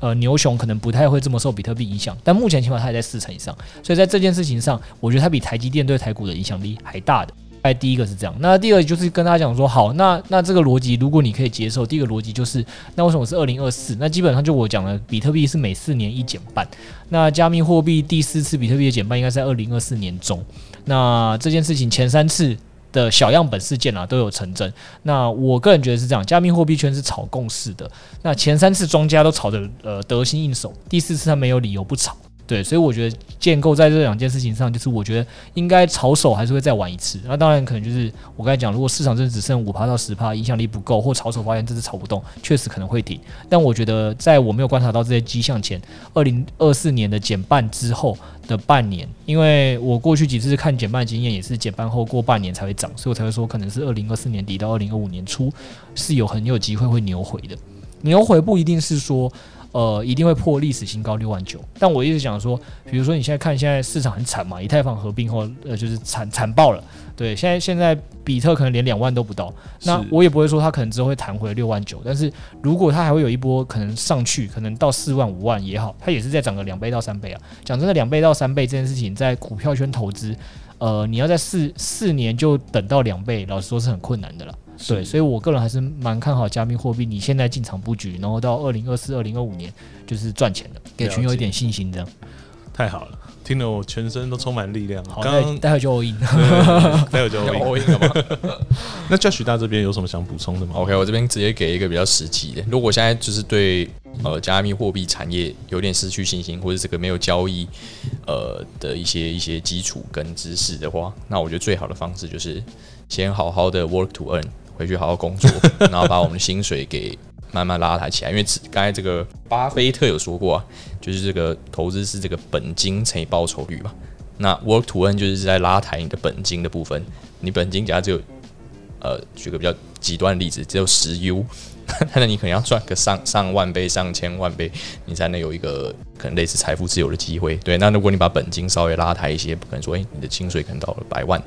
呃牛熊，可能不太会这么受比特币影响。但目前起码它还在四成以上，所以在这件事情上，我觉得它比台积电对台股的影响力还大的。哎，第一个是这样，那第二就是跟大家讲说，好，那那这个逻辑如果你可以接受，第一个逻辑就是，那为什么是二零二四？那基本上就我讲的，比特币是每四年一减半，那加密货币第四次比特币的减半应该在二零二四年中，那这件事情前三次。的小样本事件啊，都有成真。那我个人觉得是这样，加密货币圈是炒共识的。那前三次庄家都炒得呃得心应手，第四次他没有理由不炒。对，所以我觉得建构在这两件事情上，就是我觉得应该炒手还是会再玩一次。那当然可能就是我刚才讲，如果市场真的只剩五趴到十趴，影响力不够，或炒手发现这次炒不动，确实可能会停。但我觉得在我没有观察到这些迹象前，二零二四年的减半之后的半年，因为我过去几次看减半经验也是减半后过半年才会涨，所以我才会说可能是二零二四年底到二零二五年初是有很有机会会牛回的。牛回不一定是说。呃，一定会破历史新高六万九。但我一直讲说，比如说你现在看现在市场很惨嘛，以太坊合并后，呃，就是惨惨爆了。对，现在现在比特可能连两万都不到。那我也不会说它可能之后会弹回六万九，但是如果它还会有一波可能上去，可能到四万五万也好，它也是在涨个两倍到三倍啊。讲真的，两倍到三倍这件事情，在股票圈投资，呃，你要在四四年就等到两倍，老实说是很困难的了。对，所以我个人还是蛮看好加密货币。你现在进场布局，然后到二零二四、二零二五年就是赚钱的，给群友一点信心，这样太好了，听得我全身都充满力量。好，刚待会就 all in，待会就 all in 了吗？那叫许大这边有什么想补充的吗？OK，我这边直接给一个比较实际的。如果现在就是对呃加密货币产业有点失去信心，或者这个没有交易呃的一些一些基础跟知识的话，那我觉得最好的方式就是先好好的 work to earn。回去好好工作，然后把我们的薪水给慢慢拉抬起来。因为刚才这个巴菲特有说过啊，就是这个投资是这个本金乘以报酬率嘛。那 work to earn 就是在拉抬你的本金的部分。你本金假如只有，呃，举个比较极端的例子，只有十 U，那你可能要赚个上上万倍、上千万倍，你才能有一个可能类似财富自由的机会。对，那如果你把本金稍微拉抬一些，不可能说，哎，你的薪水可能到了百万。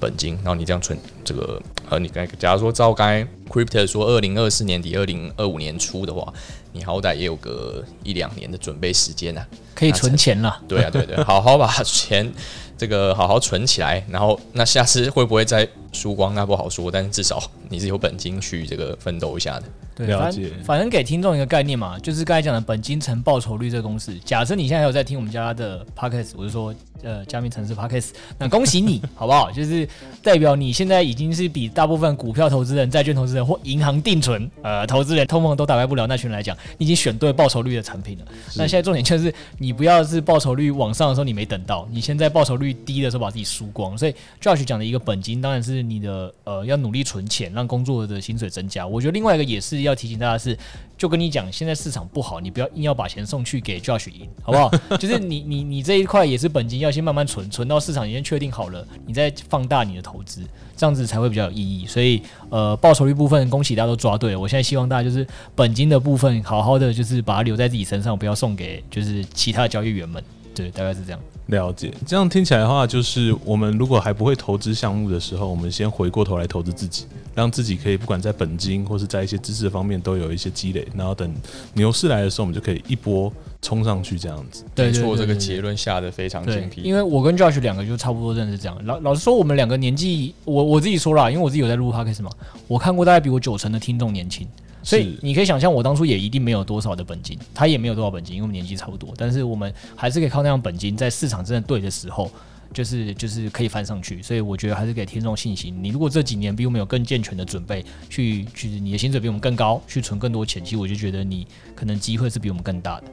本金，然后你这样存这个，呃，你该假如说照该 Crypto 说，二零二四年底、二零二五年初的话，你好歹也有个一两年的准备时间啊，可以存钱了。对啊，对对，好好把钱这个好好存起来，然后那下次会不会再输光，那不好说，但是至少你是有本金去这个奋斗一下的。对，反正反正给听众一个概念嘛，就是刚才讲的本金乘报酬率这个公式。假设你现在有在听我们家的 podcast，我是说，呃，加密城市 podcast，那恭喜你，好不好？就是代表你现在已经是比大部分股票投资人、债券投资人或银行定存呃投资人通膨都打败不了那群人来讲，你已经选对报酬率的产品了。那现在重点就是，你不要是报酬率往上的时候你没等到，你现在报酬率率低的时候把自己输光。所以 Josh 讲的一个本金，当然是你的呃要努力存钱，让工作的薪水增加。我觉得另外一个也是。要提醒大家是，就跟你讲，现在市场不好，你不要硬要把钱送去给 Josh 赢，好不好？就是你你你这一块也是本金，要先慢慢存，存到市场已经确定好了，你再放大你的投资，这样子才会比较有意义。所以，呃，报酬率部分，恭喜大家都抓对了。我现在希望大家就是本金的部分，好好的就是把它留在自己身上，不要送给就是其他交易员们。对，大概是这样。了解，这样听起来的话，就是我们如果还不会投资项目的时候，我们先回过头来投资自己，让自己可以不管在本金或是在一些知识方面都有一些积累，然后等牛市来的时候，我们就可以一波冲上去，这样子。没错，这个结论下的非常精辟。因为我跟 Josh 两个就差不多认识这样。老老实说，我们两个年纪，我我自己说了，因为我自己有在录 podcast 嘛，我看过大概比我九成的听众年轻。所以你可以想象，我当初也一定没有多少的本金，他也没有多少本金，因为我们年纪差不多。但是我们还是可以靠那样本金，在市场真的对的时候，就是就是可以翻上去。所以我觉得还是给听众信心。你如果这几年比我们有更健全的准备，去去你的薪水比我们更高，去存更多钱，其实我就觉得你可能机会是比我们更大的。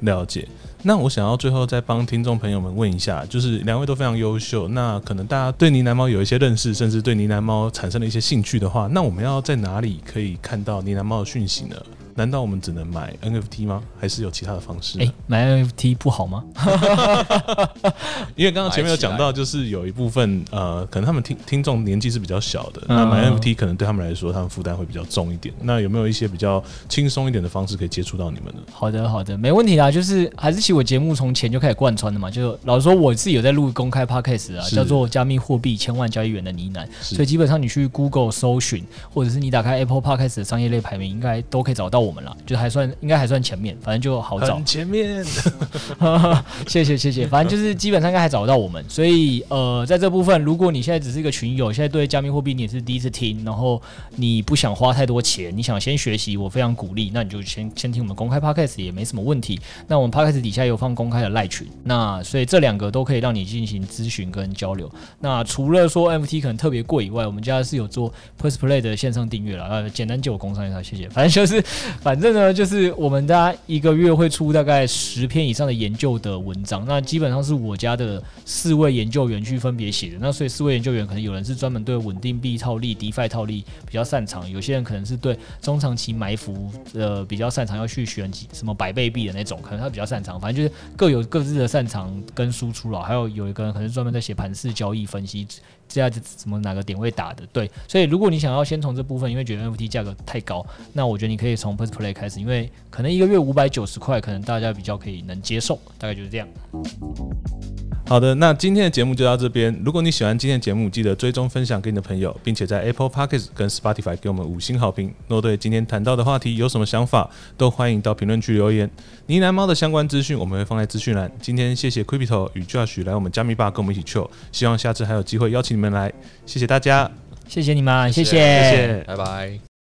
了解。那我想要最后再帮听众朋友们问一下，就是两位都非常优秀，那可能大家对呢喃猫有一些认识，甚至对呢喃猫产生了一些兴趣的话，那我们要在哪里可以看到呢喃猫的讯息呢？难道我们只能买 NFT 吗？还是有其他的方式？哎，买 NFT 不好吗？因为刚刚前面有讲到，就是有一部分呃，可能他们听听众年纪是比较小的，那买 NFT 可能对他们来说，他们负担会比较重一点。那有没有一些比较轻松一点的方式可以接触到你们呢？好的，好的，没问题啦。就是还是其实我节目从前就开始贯穿的嘛，就老实说，我自己有在录公开 podcast 啊，叫做加密货币千万交易员的呢喃，所以基本上你去 Google 搜寻，或者是你打开 Apple Podcast 的商业类排名，应该都可以找到。我们了，就还算应该还算前面，反正就好找很。前面，谢谢谢谢，反正就是基本上应该还找得到我们，所以呃，在这部分，如果你现在只是一个群友，现在对加密货币你也是第一次听，然后你不想花太多钱，你想先学习，我非常鼓励，那你就先先听我们公开 podcast 也没什么问题。那我们 podcast 底下有放公开的赖群，那所以这两个都可以让你进行咨询跟交流。那除了说 NFT 可能特别贵以外，我们家是有做 Press Play 的线上订阅了，呃，简单借我工商一下，谢谢。反正就是，反正呢，就是我们大家一个月会出大概十篇以上的研究的文章，那基本上是我家的四位研究员去分别写的。那所以四位研究员可能有人是专门对稳定币套利、DeFi 套利比较擅长，有些人可能是对中长期埋伏呃比较擅长，要去选几什么百倍币的那种，可能他比较擅长。反正就是各有各自的擅长跟输出了。还有有一个人可能专门在写盘式交易分析。这样子什么哪个点位打的对，所以如果你想要先从这部分，因为觉得 NFT 价格太高，那我觉得你可以从 Press Play 开始，因为可能一个月五百九十块，可能大家比较可以能接受，大概就是这样。好的，那今天的节目就到这边。如果你喜欢今天的节目，记得追踪分享给你的朋友，并且在 Apple Podcast 跟 Spotify 给我们五星好评。若对今天谈到的话题有什么想法，都欢迎到评论区留言。呢喃猫的相关资讯我们会放在资讯栏。今天谢谢 Crypto 与 Josh 来我们加密吧跟我们一起 chill，希望下次还有机会邀请你们来。谢谢大家，谢谢你们，谢谢谢谢。拜拜。